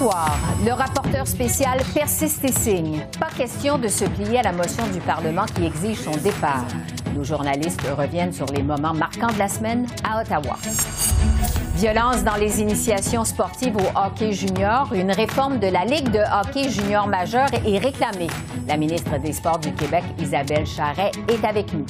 Le rapporteur spécial persiste et signe. Pas question de se plier à la motion du Parlement qui exige son départ. Nos journalistes reviennent sur les moments marquants de la semaine à Ottawa. Violence dans les initiations sportives au hockey junior. Une réforme de la Ligue de hockey junior majeur est réclamée. La ministre des Sports du Québec, Isabelle Charret, est avec nous.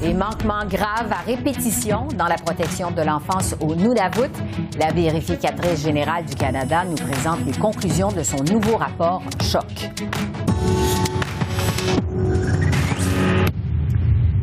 Et manquements graves à répétition dans la protection de l'enfance au Nunavut. La vérificatrice générale du Canada nous présente les conclusions de son nouveau rapport Choc.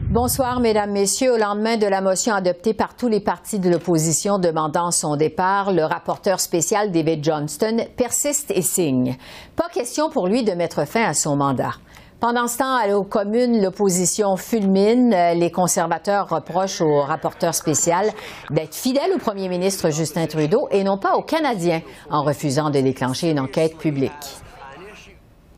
Bonsoir, Mesdames, Messieurs. Au lendemain de la motion adoptée par tous les partis de l'opposition demandant son départ, le rapporteur spécial David Johnston persiste et signe. Pas question pour lui de mettre fin à son mandat. Pendant ce temps, aux communes, l'opposition fulmine. Les conservateurs reprochent au rapporteur spécial d'être fidèle au premier ministre Justin Trudeau et non pas aux Canadiens en refusant de déclencher une enquête publique.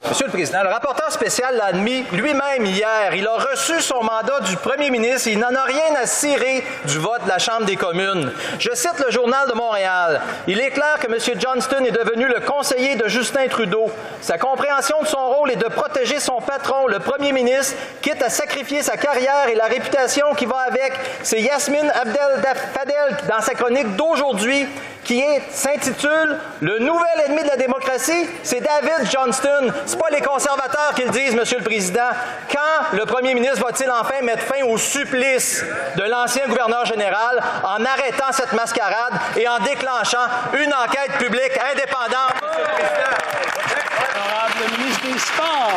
Monsieur le Président, le rapporteur spécial l'a admis lui-même hier. Il a reçu son mandat du premier ministre. Il n'en a rien à cirer du vote de la Chambre des communes. Je cite le Journal de Montréal. Il est clair que M. Johnston est devenu le conseiller de Justin Trudeau. Sa compréhension de son rôle est de protéger son patron, le premier ministre, quitte à sacrifier sa carrière et la réputation qui va avec. C'est Yasmine Abdel Fadel dans sa chronique d'aujourd'hui qui s'intitule Le nouvel ennemi de la démocratie, c'est David Johnston. C'est pas les conservateurs qui le disent, Monsieur le Président. Quand le premier ministre va-t-il enfin mettre fin au supplice de l'ancien gouverneur général en arrêtant cette mascarade et en déclenchant une enquête publique indépendante, Monsieur le Président? Honorable ministre des Sports.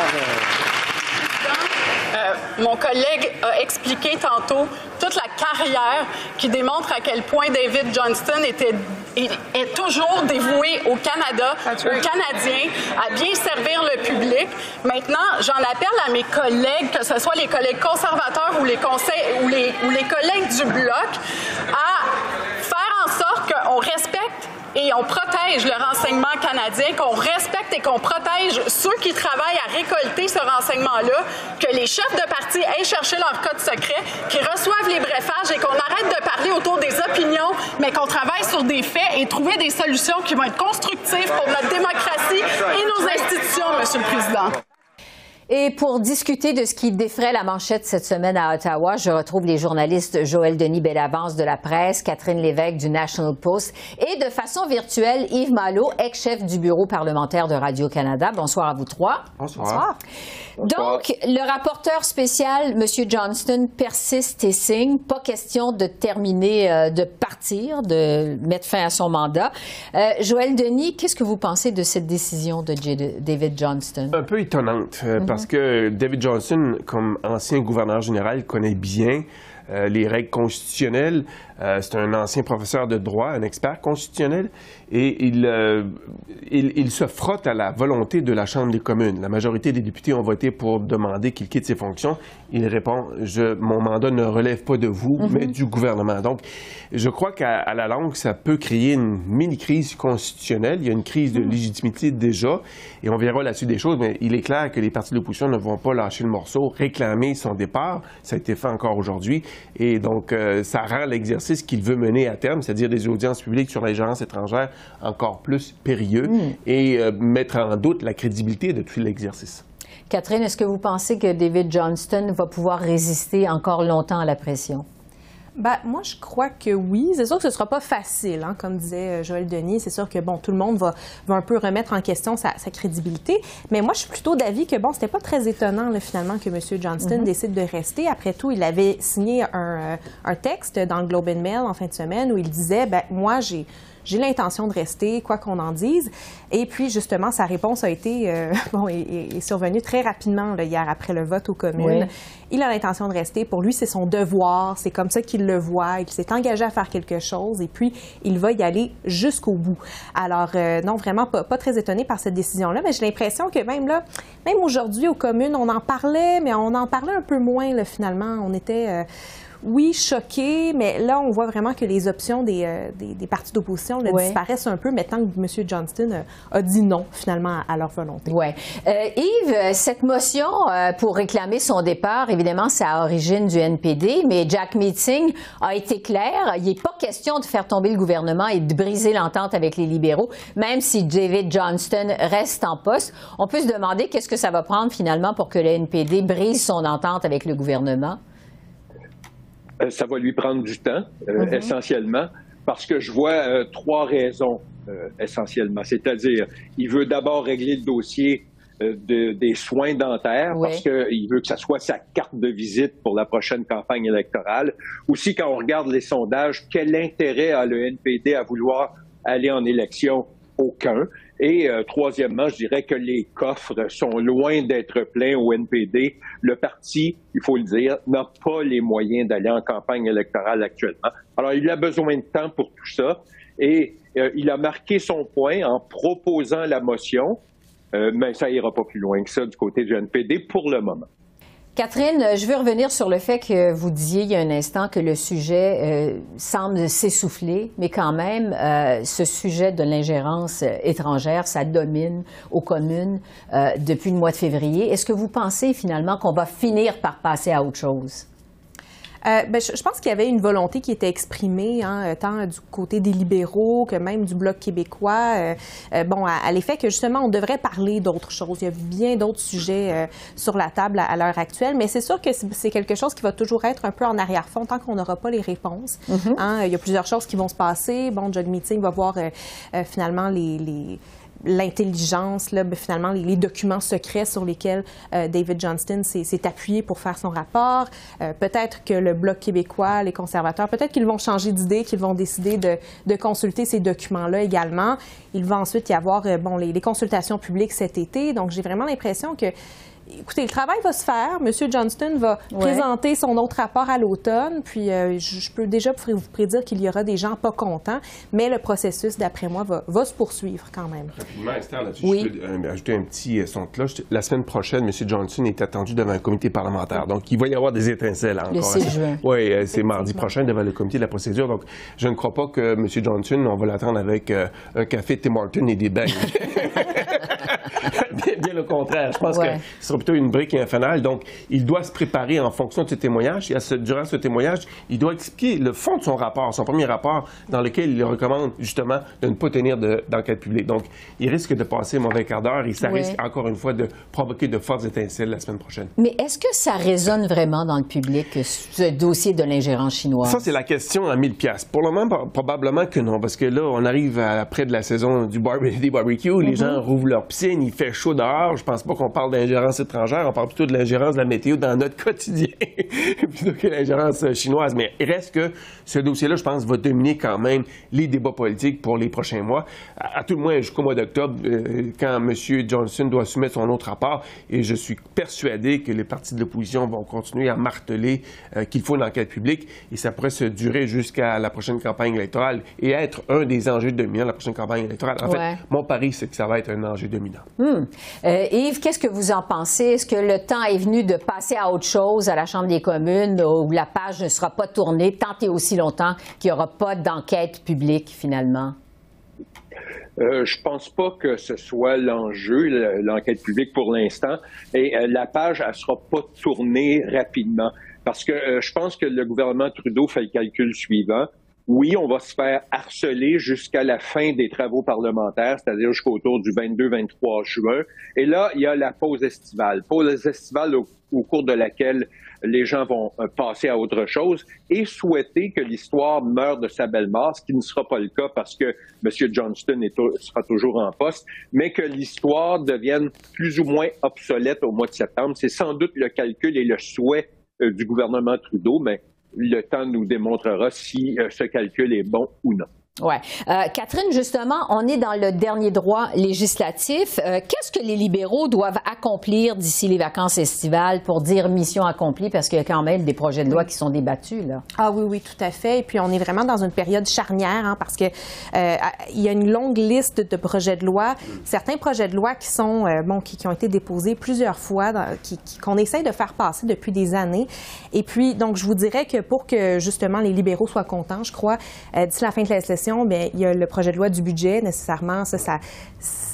Euh, mon collègue a expliqué tantôt toute la carrière qui démontre à quel point David Johnston était, est, toujours dévoué au Canada, aux Canadiens, à bien servir le public. Maintenant, j'en appelle à mes collègues, que ce soit les collègues conservateurs ou les, conseils, ou les, ou les collègues du Bloc, à faire en sorte qu'on respecte et on protège le renseignement canadien, qu'on respecte et qu'on protège ceux qui travaillent à récolter ce renseignement-là, que les chefs de parti aillent chercher leur code secret, qu'ils reçoivent les briefages et qu'on arrête de parler autour des opinions, mais qu'on travaille sur des faits et trouver des solutions qui vont être constructives pour notre démocratie et nos institutions, Monsieur le Président. Et pour discuter de ce qui défrait la manchette cette semaine à Ottawa, je retrouve les journalistes Joël Denis Bellavance de la presse, Catherine Lévesque du National Post et de façon virtuelle Yves Malo, ex-chef du bureau parlementaire de Radio-Canada. Bonsoir à vous trois. Bonsoir. Donc, le rapporteur spécial, M. Johnston, persiste et signe. Pas question de terminer, euh, de partir, de mettre fin à son mandat. Euh, Joël Denis, qu'est-ce que vous pensez de cette décision de J David Johnston? Un peu étonnante, euh, parce que David Johnson, comme ancien gouverneur général, connaît bien les règles constitutionnelles. c'est un ancien professeur de droit, un expert constitutionnel, et il, il, il, se frotte à la volonté de la Chambre des communes. La majorité des députés ont voté pour demander qu'il quitte ses fonctions. Il répond je, Mon mandat ne relève pas de vous, mais du gouvernement. Donc, je crois qu'à la longue, ça peut créer une mini-crise constitutionnelle. Il y a une crise de légitimité déjà, et on verra la suite des choses, mais il est clair que les partis de l'opposition ne vont pas lâcher le morceau, réclamer son départ. Ça a été fait encore aujourd'hui. Et donc, euh, ça rend l'exercice qu'il veut mener à terme, c'est-à-dire des audiences publiques sur l'agence étrangère, encore plus périlleux et euh, mettre en doute la crédibilité de tout l'exercice. Catherine, est-ce que vous pensez que David Johnston va pouvoir résister encore longtemps à la pression? Ben, moi, je crois que oui. C'est sûr que ce ne sera pas facile, hein, comme disait euh, Joël Denis. C'est sûr que, bon, tout le monde va, va un peu remettre en question sa, crédibilité. Mais moi, je suis plutôt d'avis que, bon, c'était pas très étonnant, là, finalement, que M. Johnston mm-hmm. décide de rester. Après tout, il avait signé un, euh, un, texte dans le Globe and Mail en fin de semaine où il disait, ben, moi, j'ai j'ai l'intention de rester, quoi qu'on en dise. Et puis, justement, sa réponse a été, euh, bon, est, survenue très rapidement hier après le vote aux communes. Il a l'intention de rester. Pour lui, c'est son devoir. C'est comme ça qu'il le voit. Il s'est engagé à faire quelque chose et puis il va y aller jusqu'au bout. Alors, euh, non, vraiment pas, pas, très étonné par cette décision-là, mais j'ai l'impression que même là, même aujourd'hui aux communes, on en parlait, mais on en parlait un peu moins, là, finalement. On était... Euh, oui, choqué, mais là, on voit vraiment que les options des, euh, des, partis d'opposition disparaissent un peu maintenant que M. Johnston euh, a dit non, finalement, à leur volonté. Oui. Euh, Yves, cette motion pour réclamer son départ, évidemment, c'est à origine du NPD, mais Jack Meeting a été clair. Il n'est pas question de faire tomber le gouvernement et de briser l'entente avec les libéraux, même si David Johnston reste en poste. On peut se demander qu'est-ce que ça va prendre finalement pour que le NPD brise son entente avec le gouvernement? Euh, ça va lui prendre du temps, euh, mhm. essentiellement, parce que je vois euh, trois raisons essentiellement. C'est-à-dire, il veut d'abord régler le dossier des soins dentaires parce qu'il veut que ça soit sa carte de visite pour la prochaine campagne électorale. Aussi, quand on regarde les sondages, quel intérêt a le NPD à vouloir aller en élection? Aucun. Et euh, troisièmement, je dirais que les coffres sont loin d'être pleins au NPD. Le parti, il faut le dire, n'a pas les moyens d'aller en campagne électorale actuellement. Alors, il a besoin de temps pour tout ça. Et euh, il a marqué son point en proposant la motion, euh, mais ça ira pas plus loin que ça du côté du NPD pour le moment. Catherine, je veux revenir sur le fait que vous disiez il y a un instant que le sujet euh, semble s'essouffler, mais quand même, euh, ce sujet de l'ingérence étrangère, ça domine aux communes euh, depuis le mois de février. Est-ce que vous pensez finalement qu'on va finir par passer à autre chose? Euh, ben, je, pense qu'il y avait une volonté qui était exprimée, hein, euh, tant du côté des libéraux que même du Bloc québécois, euh, bon, à, l'effet que justement on devrait parler d'autres choses. Il y a bien d'autres sujets sur la table à, l'heure actuelle, mais c'est sûr que c'est quelque chose qui va toujours être un peu en arrière-fond tant qu'on n'aura pas les réponses. Mm-hmm. Hein. Il y a plusieurs choses qui vont se passer. Bon, Jug Meeting va voir finalement les l'intelligence, ben, finalement, les, documents secrets sur lesquels euh, David Johnston s'est appuyé pour faire son rapport. Euh, peut-être que le Bloc québécois, les conservateurs, peut-être qu'ils vont changer d'idée, qu'ils vont décider de, de consulter ces documents-là également. Il va ensuite y avoir euh, bon, les, les consultations publiques cet été. Donc, j'ai vraiment l'impression que écoutez, le travail va se faire. Monsieur Johnston va présenter son autre rapport à l'automne. Puis, euh, je, peux déjà vous prédire qu'il y aura des gens pas contents, mais le processus, d'après moi, va, se poursuivre quand même. Rapidement, Esther, là je peux euh, ajouter un petit euh, son de cloche. La semaine prochaine, Monsieur Johnson est attendu devant un comité parlementaire. Donc, il va y avoir des étincelles encore. Le 6 juin. Oui, c'est mardi prochain devant le comité de la procédure. Donc, je ne crois pas que M. Johnson, on va l'attendre avec un café Tim Hortons et des bains. bien, le contraire. Je pense que ce sera plutôt une brique infernale. Donc, il doit se préparer en fonction de ce témoignage. Et à ce, durant ce témoignage, il doit expliquer le fond de son rapport, son premier rapport, dans lequel il recommande justement de ne pas tenir d'enquête publique. Donc, il risque de passer un mauvais quart d'heure et ça risque encore une fois de provoquer de fortes étincelles la semaine prochaine. Mais est-ce que ça résonne vraiment dans le public, ce dossier de l'ingérence chinoise? Ça, c'est la question à 1000 pièces. Pour le moment, probablement que non, parce que là, on arrive après de la saison du bar des barbecues, les mm-hmm. gens rouvrent leur piscine, il fait chaud dehors. Je pense pas qu'on parle d'ingérence étrangère, on parle plutôt de l'ingérence de la météo dans notre quotidien, plutôt que l'ingérence chinoise. Mais il reste que ce dossier-là, je pense, va dominer quand même les débats politiques pour les prochains mois, à, tout le moins jusqu'au mois d'octobre, euh, quand M. Johnson doit soumettre son autre rapport. Et je suis persuadé que les partis de l'opposition vont continuer à marteler euh, qu'il faut une enquête publique et ça pourrait se durer jusqu'à la prochaine campagne électorale et être un des enjeux dominants de la prochaine campagne électorale. En fait, mon pari, c'est que ça va être un enjeu dominant. Hmm. Euh, Yves, qu'est-ce que vous en pensez? Est-ce que le temps est venu de passer à autre chose à la Chambre des communes où la page ne sera pas tournée tant et aussi longtemps qu'il n'y aura pas d'enquête publique finalement? Euh, je pense pas que ce soit l'enjeu, l'enquête publique pour l'instant. Et euh, la page, elle sera pas tournée rapidement. Parce que je pense que le gouvernement Trudeau fait le calcul suivant oui, on va se faire harceler jusqu'à la fin des travaux parlementaires, c'est-à-dire jusqu'au tour du 22-23 juin. Et là, il y a la pause estivale. Pause estivale au, cours de laquelle les gens vont euh, passer à autre chose et souhaiter que l'histoire meure de sa belle mort, ce qui ne sera pas le cas parce que M. Johnston sera toujours en poste, mais que l'histoire devienne plus ou moins obsolète au mois de septembre. C'est sans doute le calcul et le souhait euh, du gouvernement Trudeau, mais le temps nous démontrera si euh, ce calcul est bon ou non. Ouais. Euh, Catherine, justement, on est dans le dernier droit législatif. Euh, qu'est-ce que les libéraux doivent accomplir d'ici les vacances estivales pour dire mission accomplie? Parce qu'il y a quand même des projets de loi qui sont débattus, là. Ah oui, oui, tout à fait. Et puis, on est vraiment dans une période charnière, hein, parce que euh, il y a une longue liste de projets de loi. Certains projets de loi qui sont, bon, qui, ont été déposés plusieurs fois, qu'on essaye de faire passer depuis des années. Et puis, donc, je vous dirais que pour que, justement, les libéraux soient contents, je crois, d'ici la fin de la bien, il y a le projet de loi du budget, nécessairement, ça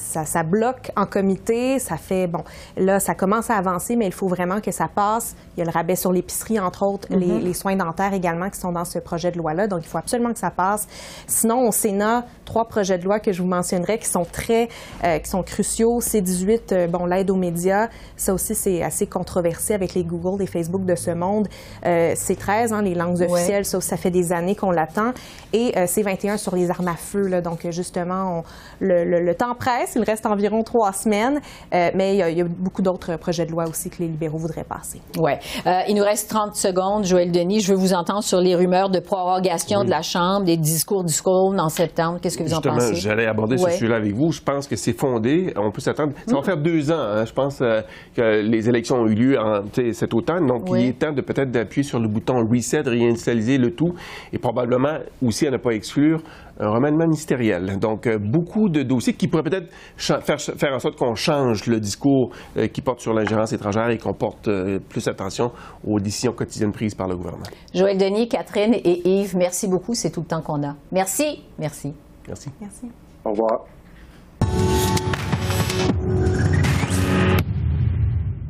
ça, ça, bloque en comité, ça fait, bon, là, ça commence à avancer, mais il faut vraiment que ça passe. Il y a le rabais sur l'épicerie, entre autres, les, Mm-hmm. les, soins dentaires également qui sont dans ce projet de loi-là. Donc, il faut absolument que ça passe. Sinon, au Sénat, trois projets de loi que je vous mentionnerai qui sont très, euh, qui sont cruciaux. C18, euh, bon, l'aide aux médias, ça aussi, c'est assez controversé avec les Google, les Facebook de ce monde. Euh, C13, hein, les langues officielles, ça, ça fait des années qu'on l'attend. Et euh, C21 sur les armes à feu, là. Donc, justement, on, le, le, le temps presse. Il reste environ trois semaines, euh, mais il y, a, il y, a, beaucoup d'autres projets de loi aussi que les libéraux voudraient passer. Oui. Euh, il nous reste 30 secondes. Joël Denis, je veux vous entendre sur les rumeurs de prorogation oui. de la Chambre, des discours du Scone en septembre. Qu'est-ce que vous Justement, en pensez? j'allais aborder ouais. ce sujet-là avec vous. Je pense que c'est fondé. On peut s'attendre. Ça va faire deux ans. Hein. Je pense euh, que les élections ont eu lieu en, cet automne. Donc, oui. il est temps de peut-être d'appuyer sur le bouton reset, réinitialiser le tout et probablement aussi à ne pas exclure un remaniement ministériel. Donc, euh, beaucoup de dossiers qui pourraient peut-être faire, faire en sorte qu'on change le discours euh, qui porte sur l'ingérence étrangère et qu'on porte euh, plus attention aux décisions quotidiennes prises par le gouvernement. Joël Denis, Catherine et Yves, merci beaucoup. C'est tout le temps qu'on a. Merci. Merci. Merci. Merci. Au revoir.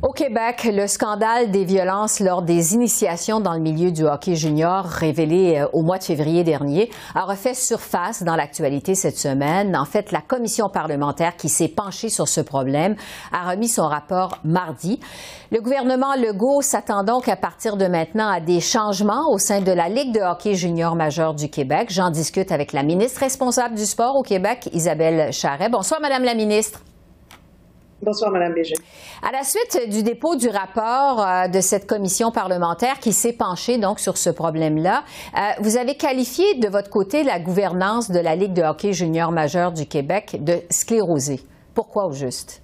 Au Québec, le scandale des violences lors des initiations dans le milieu du hockey junior révélé au mois de février dernier a refait surface dans l'actualité cette semaine. En fait, la commission parlementaire qui s'est penchée sur ce problème a remis son rapport mardi. Le gouvernement Legault s'attend donc à partir de maintenant à des changements au sein de la Ligue de hockey junior majeur du Québec. J'en discute avec la ministre responsable du sport au Québec, Isabelle Charret. Bonsoir, Madame la ministre. Bonsoir, Mme Bégin. À la suite du dépôt du rapport euh, de cette commission parlementaire qui s'est penchée donc sur ce problème-là, euh, vous avez qualifié de votre côté la gouvernance de la Ligue de hockey junior majeur du Québec de sclérosée. Pourquoi au juste?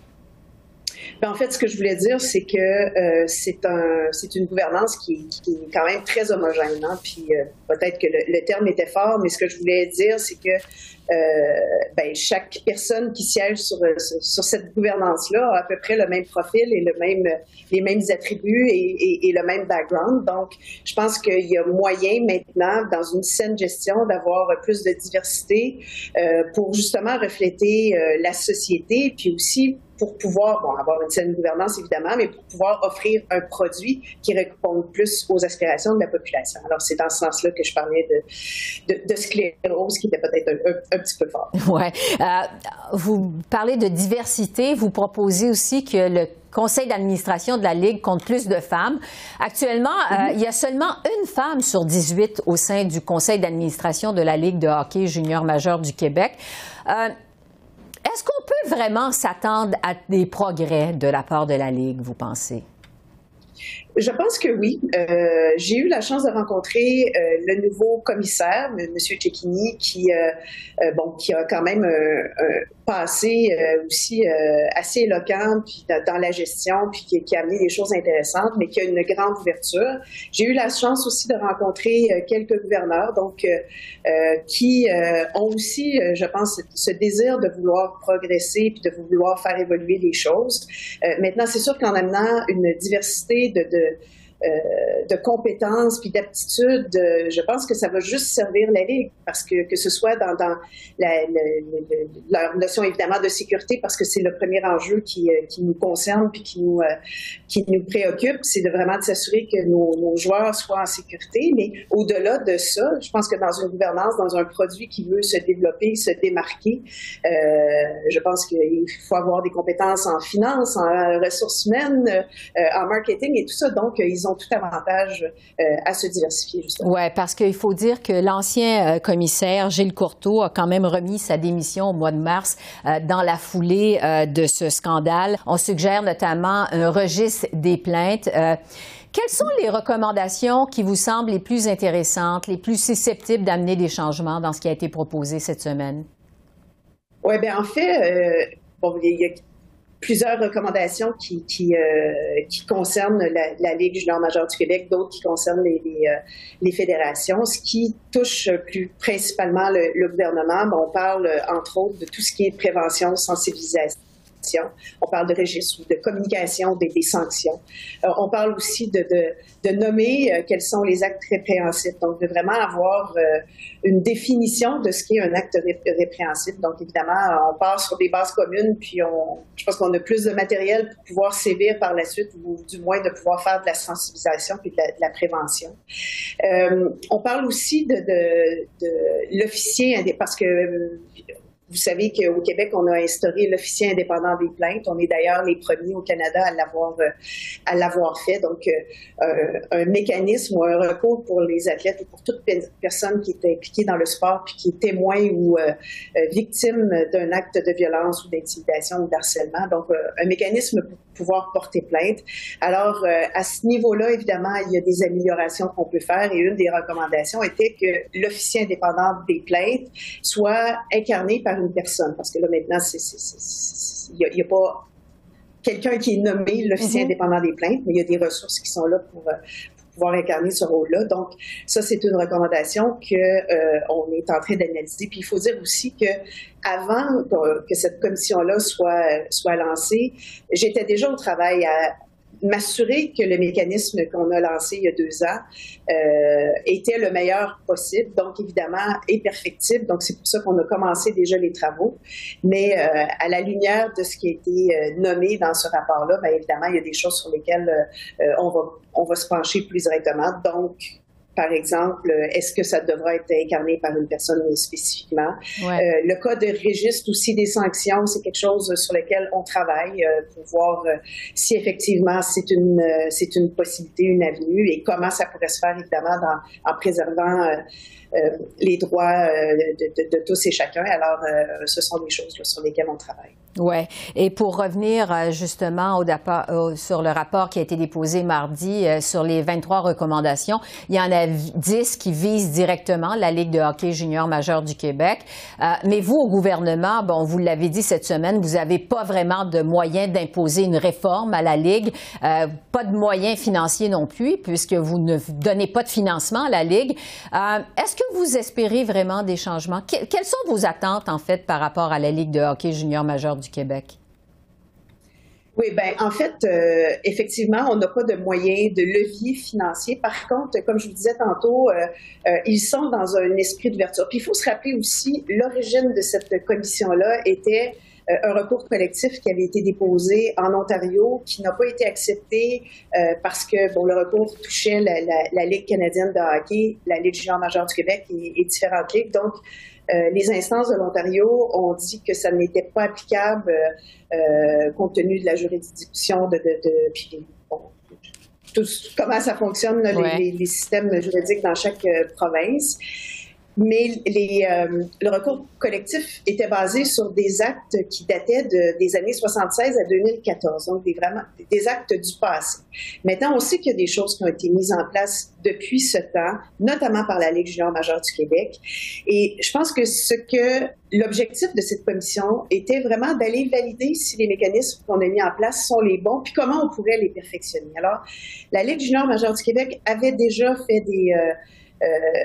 Ben, en fait, ce que je voulais dire, c'est que euh, c'est un, c'est une gouvernance qui, est quand même très homogène. Hein? Puis peut-être que le, terme était fort, mais ce que je voulais dire, c'est que ben, chaque personne qui siège sur, sur cette gouvernance-là a à peu près le même profil et le même, les mêmes attributs et, et, et le même background. Donc, je pense qu'il y a moyen maintenant, dans une saine gestion, d'avoir plus de diversité euh, pour justement refléter euh, la société, puis aussi pour pouvoir bon, avoir une saine gouvernance, évidemment, mais pour pouvoir offrir un produit qui réponde plus aux aspirations de la population. Alors, c'est dans ce sens-là que je parlais de, de, de sclérose, qui était peut-être un, un, un, petit peu fort. Oui. Euh, vous parlez de diversité. Vous proposez aussi que le conseil d'administration de la Ligue compte plus de femmes. Actuellement, euh, il y a seulement une femme sur 18 au sein du conseil d'administration de la Ligue de hockey junior majeur du Québec. Euh, est-ce qu'on peut vraiment s'attendre à des progrès de la part de la Ligue, vous pensez? Je pense que oui. Euh, j'ai eu la chance de rencontrer euh, le nouveau commissaire, M. Cecchini, qui, euh, bon, qui a quand même un passé aussi assez éloquent puis dans la gestion, puis qui, qui, a amené des choses intéressantes, mais qui a une grande ouverture. J'ai eu la chance aussi de rencontrer quelques gouverneurs, donc qui ont aussi, je pense, ce désir de vouloir progresser puis de vouloir faire évoluer les choses. maintenant, c'est sûr qu'en amenant une diversité de, de euh, de compétences puis d'aptitudes, euh, je pense que ça va juste servir la Ligue parce que que ce soit dans, dans la, notion évidemment de sécurité parce que c'est le premier enjeu qui, euh, nous concerne puis qui nous qui nous préoccupe, c'est de vraiment de s'assurer que nos, joueurs soient en sécurité. Mais au-delà de ça, je pense que dans une gouvernance, dans un produit qui veut se développer, se démarquer, je pense qu'il faut avoir des compétences en finance, en ressources humaines, en marketing et tout ça. Donc ils ont ont tout avantage à se diversifier, justement. Oui, parce qu'il faut dire que l'ancien commissaire Gilles Courteau a quand même remis sa démission au mois de mars dans la foulée de ce scandale. On suggère notamment un registre des plaintes. Quelles sont les recommandations qui vous semblent les plus intéressantes, les plus susceptibles d'amener des changements dans ce qui a été proposé cette semaine? Oui, bien, en fait, euh, bon, il y a plusieurs recommandations qui, qui, euh, qui concernent la, la Ligue junior majeur du Québec, d'autres qui concernent les, les, euh, les, fédérations. Ce qui touche plus principalement le, le gouvernement, on parle entre autres de tout ce qui est prévention, sensibilisation on parle de registre, de communication, des, sanctions. Euh, on parle aussi de, nommer euh, quels sont les actes répréhensibles. Donc, de vraiment avoir euh, une définition de ce qu'est un acte répréhensible. Donc, évidemment, on part sur des bases communes, puis on, je pense qu'on a plus de matériel pour pouvoir sévir par la suite, ou du moins de pouvoir faire de la sensibilisation puis de la, prévention. on parle aussi de, de l'officier, parce que vous savez qu'au Québec, on a instauré l'officier indépendant des plaintes. On est d'ailleurs les premiers au Canada à l'avoir euh, à l'avoir fait. Donc, euh, euh, un mécanisme ou un recours pour les athlètes ou pour toute personne qui est impliquée dans le sport puis qui est témoin ou victime d'un acte de violence ou d'intimidation ou d'harcèlement. Donc, un mécanisme pour pouvoir porter plainte. Alors, à ce niveau-là, évidemment, il y a des améliorations qu'on peut faire et une des recommandations était que l'officier indépendant des plaintes soit incarné par une personne. Parce que là, maintenant, il n'y a, pas quelqu'un qui est nommé l'officier mm-hmm. indépendant des plaintes, mais il y a des ressources qui sont là pour, euh, pouvoir incarner ce rôle-là. Donc, ça, c'est une recommandation que euh, on est en train d'analyser. Puis, il faut dire aussi que avant que cette commission-là soit soit lancée, j'étais déjà au travail à, m'assurer que le mécanisme qu'on a lancé il y a deux ans euh, était le meilleur possible, donc évidemment est perfectible. Donc c'est pour ça qu'on a commencé déjà les travaux. Mais euh, à la lumière de ce qui a été euh, nommé dans ce rapport-là, bien évidemment il y a des choses sur lesquelles euh, on va on va se pencher plus directement. Donc par exemple, est-ce que ça devra être incarné par une personne spécifiquement? Euh, le cas de registre aussi des sanctions, c'est quelque chose sur lequel on travaille euh, pour voir euh, si effectivement c'est une c'est une possibilité, une avenue et comment ça pourrait se faire évidemment dans, en préservant les droits de, de, tous et chacun. Alors, ce sont des choses sur lesquelles on travaille. Oui. Et pour revenir euh, justement sur le rapport qui a été déposé mardi euh, sur les 23 recommandations, il y en a 10 qui visent directement la Ligue de hockey junior majeur du Québec. Euh, mais vous, au gouvernement, bon, vous l'avez dit cette semaine, vous n'avez pas vraiment de moyens d'imposer une réforme à la Ligue, pas de moyens financiers non plus, puisque vous ne donnez pas de financement à la Ligue. Est-ce que vous espérez vraiment des changements? quelles sont vos attentes, en fait, par rapport à la Ligue de hockey junior majeur du Québec? Oui, ben en fait, euh, effectivement, on n'a pas de moyens de levier financier. Par contre, comme je vous disais tantôt, euh, euh, ils sont dans un esprit d'ouverture. Puis il faut se rappeler aussi, l'origine de cette commission-là était un recours collectif qui avait été déposé en Ontario, qui n'a pas été accepté parce que bon, le recours touchait la, Ligue canadienne de hockey, la Ligue junior majeure du Québec et, et différentes ligues. Donc, euh, les instances de l'Ontario ont dit que ça n'était pas applicable euh, euh, compte tenu de la juridiction de, de, de puis, bon, tout, comment ça fonctionne les, les, systèmes juridiques dans chaque province. Mais les, euh, le recours collectif était basé sur des actes qui dataient de, des années 76 à 2014, donc des, vraiment, des actes du passé. Maintenant, on sait qu'il y a des choses qui ont été mises en place depuis ce temps, notamment par la Ligue junior majeure du Québec. Et je pense que ce que l'objectif de cette commission était vraiment d'aller valider si les mécanismes qu'on a mis en place sont les bons, puis comment on pourrait les perfectionner. Alors, la Ligue junior majeure du Québec avait déjà fait des... Euh,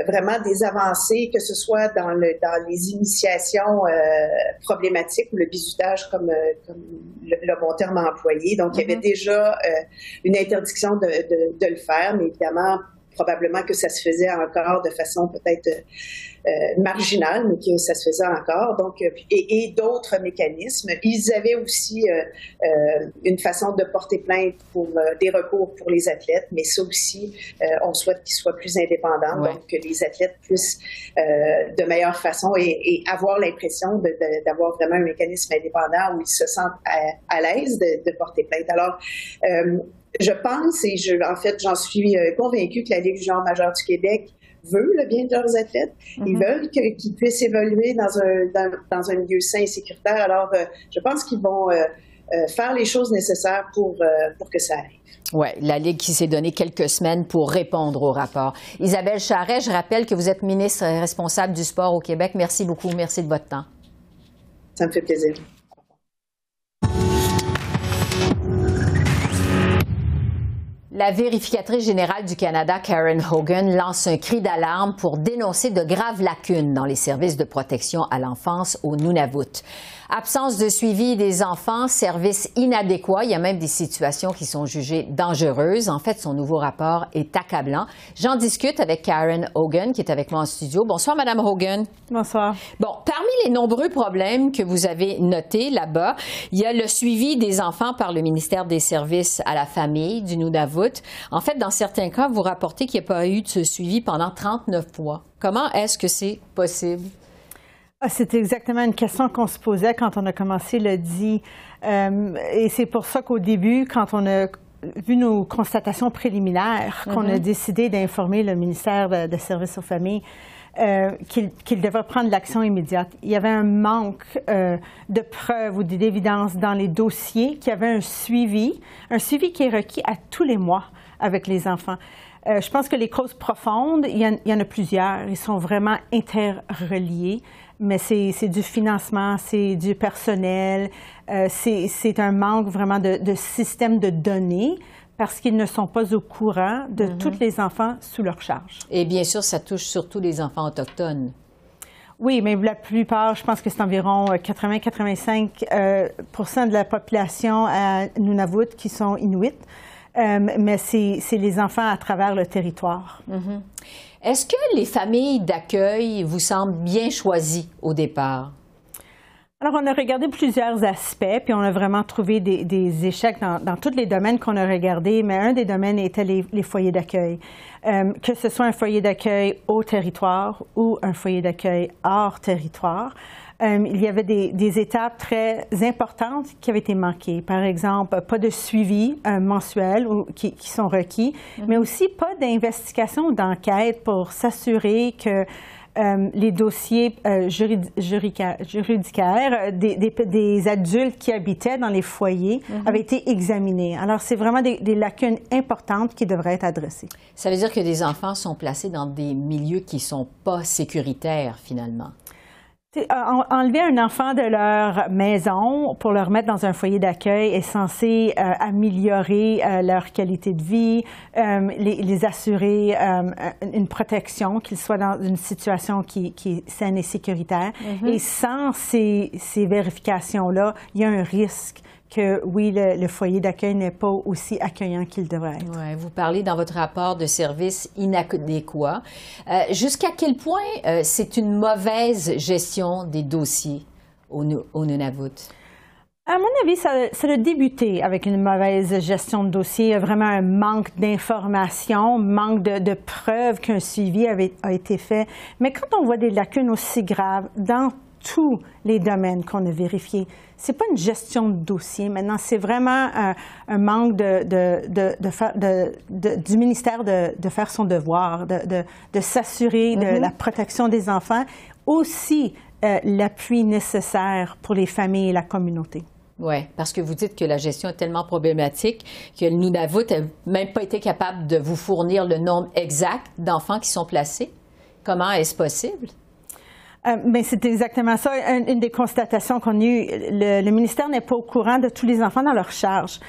vraiment des avancées, que ce soit dans, le, dans les initiations euh, problématiques ou le bizutage, comme, euh, comme le, bon terme employé. Donc, il y avait mm-hmm. déjà une interdiction de, de, de, le faire, mais évidemment, probablement que ça se faisait encore de façon peut-être euh, marginal, mais que ça se faisait encore. Donc, euh, et, et d'autres mécanismes. Ils avaient aussi euh, une façon de porter plainte pour des recours pour les athlètes, mais ça aussi, on souhaite qu'ils soient plus indépendants, donc que les athlètes puissent de meilleure façon et, avoir l'impression d'avoir vraiment un mécanisme indépendant où ils se sentent à, l'aise de, de, porter plainte. Alors, je pense et je, en fait, j'en suis euh, convaincue que la Ligue du genre majeur du Québec veut le bien de leurs athlètes. Ils Mhm. veulent qu'ils puissent évoluer dans un, dans, dans un milieu sain et sécuritaire. Alors, euh, je pense qu'ils vont euh, euh, faire les choses nécessaires pour, pour que ça arrive. Oui, la Ligue qui s'est donné quelques semaines pour répondre au rapport. Isabelle Charret, je rappelle que vous êtes ministre responsable du sport au Québec. Merci beaucoup. Merci de votre temps. Ça me fait plaisir. La vérificatrice générale du Canada, Karen Hogan, lance un cri d'alarme pour dénoncer de graves lacunes dans les services de protection à l'enfance au Nunavut. Absence de suivi des enfants, services inadéquats, il y a même des situations qui sont jugées dangereuses. En fait, son nouveau rapport est accablant. J'en discute avec Karen Hogan, qui est avec moi en studio. Bonsoir, Madame Hogan. Bonsoir. Bon, parmi les nombreux problèmes que vous avez notés là-bas, il y a le suivi des enfants par le ministère des Services à la famille du Nunavut. En fait, dans certains cas, vous rapportez qu'il n'y a pas eu de ce suivi pendant 39 mois. Comment est-ce que c'est possible? Ah, C'est exactement une question qu'on se posait quand on a commencé le dit. Euh, et c'est pour ça qu'au début, quand on a vu nos constatations préliminaires, qu'on a Mhm. décidé d'informer le ministère de, de Services aux familles euh, qu'il devait prendre l'action immédiate. Il y avait un manque euh, de preuves ou d'évidence dans les dossiers, qu'il y avait un suivi, un suivi qui est requis à tous les mois avec les enfants. Euh, je pense que les causes profondes, il y, en, il y en a plusieurs. Ils sont vraiment interreliés, mais c'est du financement, c'est du personnel, euh, c'est un manque vraiment de, de système de données parce qu'ils ne sont pas au courant de tous les enfants sous leur charge. Et bien sûr, ça touche surtout les enfants autochtones. Oui, mais la plupart, je pense que c'est environ 80-85 euh, de la population à Nunavut qui sont inuits, Euh, mais c'est les enfants à travers le territoire. Mhm. Est-ce que les familles d'accueil vous semblent bien choisies au départ? Alors, on a regardé plusieurs aspects, puis on a vraiment trouvé des, échecs dans, tous les domaines qu'on a regardés, mais un des domaines était les, les foyers d'accueil. Euh, que ce soit un foyer d'accueil au territoire ou un foyer d'accueil hors territoire, euh, il y avait des, des étapes très importantes qui avaient été manquées. Par exemple, pas de suivi euh, mensuel ou, qui, qui sont requis, mais aussi pas d'investigation ou d'enquête pour s'assurer que euh, les dossiers euh, juridi- juridicaires des, des- des adultes qui habitaient dans les foyers Mhm. avaient été examinés. Alors, c'est vraiment des, des lacunes importantes qui devraient être adressées. Ça veut dire que des enfants sont placés dans des milieux qui sont pas sécuritaires, finalement? Enlever un enfant de leur maison pour le remettre dans un foyer d'accueil est censé euh, améliorer euh, leur qualité de vie, euh, les, les assurer une protection, qu'ils soient dans une situation qui, qui est saine et sécuritaire. Mhm. Et sans ces, ces vérifications-là, il y a un risque que, oui, le, le foyer d'accueil n'est pas aussi accueillant qu'il devrait être. Ouais, vous parlez dans votre rapport de services inadéquats. Euh, Jusqu'à quel point euh, c'est une mauvaise gestion des dossiers au, Nu- au Nunavut? À mon avis, ça, ça a débuté avec une mauvaise gestion de dossier. Vraiment un manque d'informations, manque de, de preuves qu'un suivi avait, a été fait. Mais quand on voit des lacunes aussi graves dans tous les domaines qu'on a vérifiés, c'est pas une gestion de dossier. Maintenant, c'est vraiment un, un manque de, de, de, du ministère de, faire son devoir, de, s'assurer de Mhm. la protection des enfants, aussi euh, l'appui nécessaire pour les familles et la communauté. Oui, parce que vous dites que la gestion est tellement problématique que le Nunavut n'a même pas été capable de vous fournir le nombre exact d'enfants qui sont placés. Comment est-ce possible? Euh, c'est exactement ça. Un- une des constatations qu'on a eues, le, ministère n'est pas au courant de tous les enfants dans leur charge.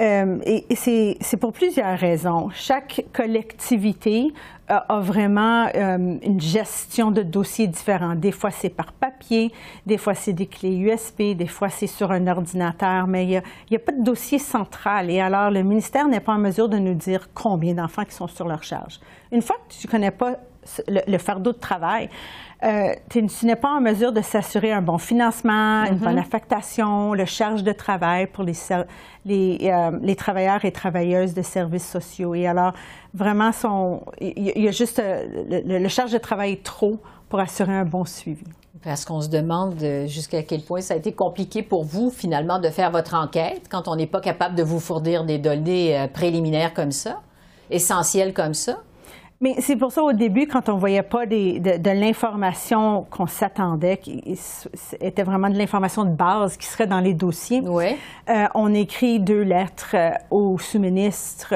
Euh, et c'est pour plusieurs raisons. Chaque collectivité euh, a vraiment une gestion de dossiers différents. Des fois, c'est par papier, des fois, c'est des clés USB, des fois, c'est sur un ordinateur, mais il n'y a pas de dossier central. Et alors, le ministère n'est pas en mesure de nous dire combien d'enfants qui sont sur leur charge. Une fois que tu ne connais pas le, fardeau de travail. Euh, tu, n'es pas en mesure de s'assurer un bon financement, une bonne mm-hmm. affectation, le charge de travail pour les, les, euh, les, travailleurs et travailleuses de services sociaux. Et alors, vraiment, il y, a juste le, le charge de travail trop pour assurer un bon suivi. Parce qu'on se demande jusqu'à quel point ça a été compliqué pour vous, finalement, de faire votre enquête quand on n'est pas capable de vous fournir des données euh, préliminaires comme ça, essentielles comme ça. Mais c'est pour ça, au début, quand on ne voyait pas de, l'information qu'on s'attendait, qui était vraiment de l'information de base qui serait dans les dossiers, euh, on écrit deux lettres euh, au sous-ministre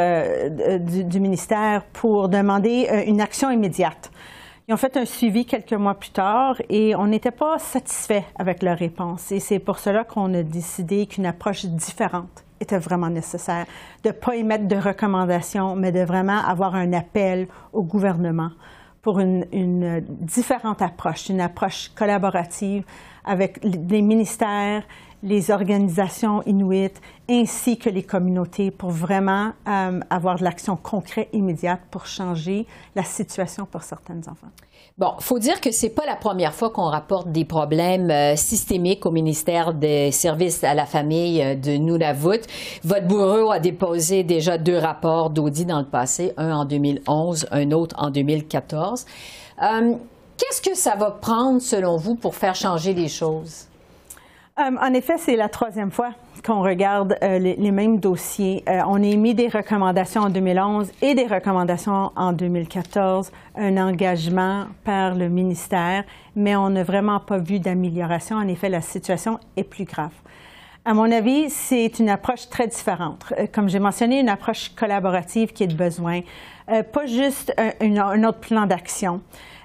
du, du, ministère pour demander une action immédiate. Ils ont fait un suivi quelques mois plus tard et on n'était pas satisfait avec leur réponse. Et c'est pour cela qu'on a décidé qu'une approche différente était vraiment nécessaire, de ne pas émettre de recommandations, mais de vraiment avoir un appel au gouvernement pour une, une différente approche, une approche collaborative avec les ministères, les organisations inuites ainsi que les communautés pour vraiment euh, avoir de l'action concrète immédiate pour changer la situation pour certains enfants. Bon, faut dire que c'est pas la première fois qu'on rapporte des problèmes euh, systémiques au ministère des Services à la famille euh, de Nunavut. Votre bureau a déposé déjà deux rapports d'audit dans le passé, un en 2011, un autre en 2014. Qu'est-ce que ça va prendre, selon vous, pour faire changer les choses? Euh, en effet, c'est la troisième fois qu'on regarde euh, les, mêmes dossiers. Euh, on a émis des recommandations en 2011 et des recommandations en 2014, un engagement par le ministère, mais on n'a vraiment pas vu d'amélioration. En effet, la situation est plus grave. À mon avis, c'est une approche très différente. Comme j'ai mentionné, une approche collaborative qui est de besoin, pas juste un autre plan d'action.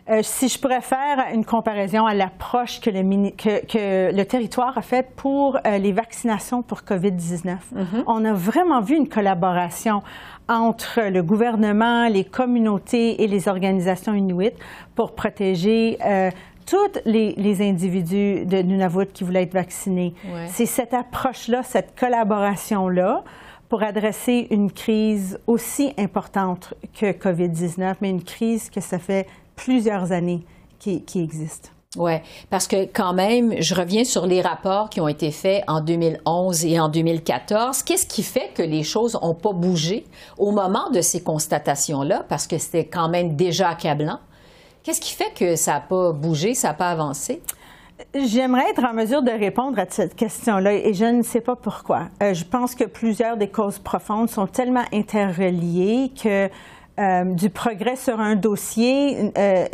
Euh, si je pourrais faire une comparaison à l'approche que le, que, le territoire a faite pour euh, les vaccinations pour COVID-19, mm-hmm. on a vraiment vu une collaboration entre le gouvernement, les communautés et les organisations inuites pour protéger euh, tous les, individus de Nunavut qui voulaient être vaccinés. C'est cette approche-là, cette collaboration-là pour adresser une crise aussi importante que COVID-19, mais une crise que ça fait plusieurs années qui, qui existent. Oui, parce que quand même, je reviens sur les rapports qui ont été faits en 2011 et en 2014. Qu'est-ce qui fait que les choses n'ont pas bougé au moment de ces constatations-là, parce que c'était quand même déjà accablant? Qu'est-ce qui fait que ça n'a pas bougé, ça n'a pas avancé? J'aimerais être en mesure de répondre à cette question-là et je ne sais pas pourquoi. Euh, je pense que plusieurs des causes profondes sont tellement interreliées que euh, du progrès sur un dossier euh,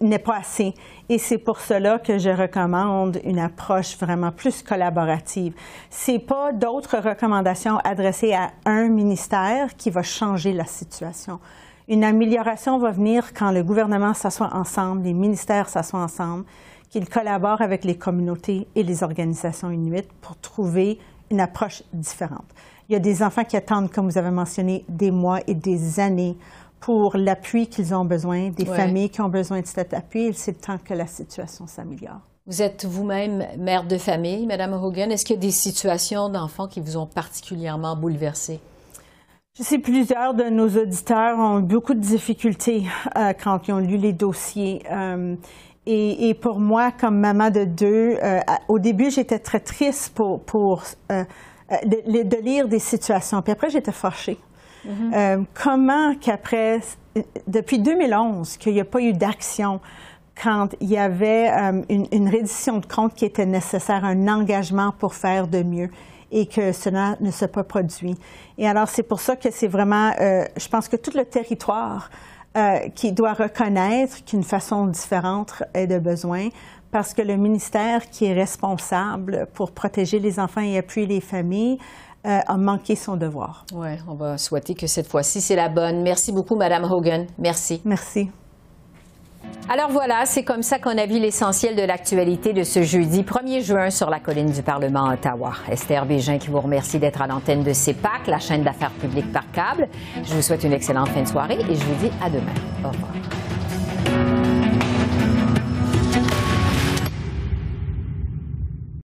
n'est pas assez. Et c'est pour cela que je recommande une approche vraiment plus collaborative. C'est pas d'autres recommandations adressées à un ministère qui va changer la situation. Une amélioration va venir quand le gouvernement s'assoit ensemble, les ministères s'assoient ensemble, qu'ils collaborent avec les communautés et les organisations inuites pour trouver une approche différente. Il y a des enfants qui attendent, comme vous avez mentionné, des mois et des années pour l'appui qu'ils ont besoin, des familles qui ont besoin de cet appui. C'est le temps que la situation s'améliore. Vous êtes vous-même mère de famille, Madame Hogan. Est-ce qu'il y a des situations d'enfants qui vous ont particulièrement bouleversée? Je sais plusieurs de nos auditeurs ont eu beaucoup de difficultés euh, quand ils ont lu les dossiers. Euh, et, pour moi, comme maman de deux, euh, au début, j'étais très triste pour, pour de, de, lire des situations. Puis après, j'étais fâchée. Euh, comment qu'après, depuis 2011, qu'il n'y a pas eu d'action quand il y avait euh, une, reddition de compte qui était nécessaire, un engagement pour faire de mieux et que cela ne s'est pas produit. Et alors, c'est pour ça que c'est vraiment, euh, je pense que tout le territoire qui doit reconnaître qu'une façon différente est de besoin, parce que le ministère qui est responsable pour protéger les enfants et appuyer les familles euh, a manqué son devoir. Oui, on va souhaiter que cette fois-ci, c'est la bonne. Merci beaucoup, Madame Hogan. Merci. Merci. Alors voilà, c'est comme ça qu'on a vu l'essentiel de l'actualité de ce jeudi 1er juin sur la colline du Parlement à Ottawa. Esther Bégin qui vous remercie d'être à l'antenne de CEPAC, la chaîne d'affaires publiques par câble. Je vous souhaite une excellente fin de soirée et je vous dis à demain. Au revoir.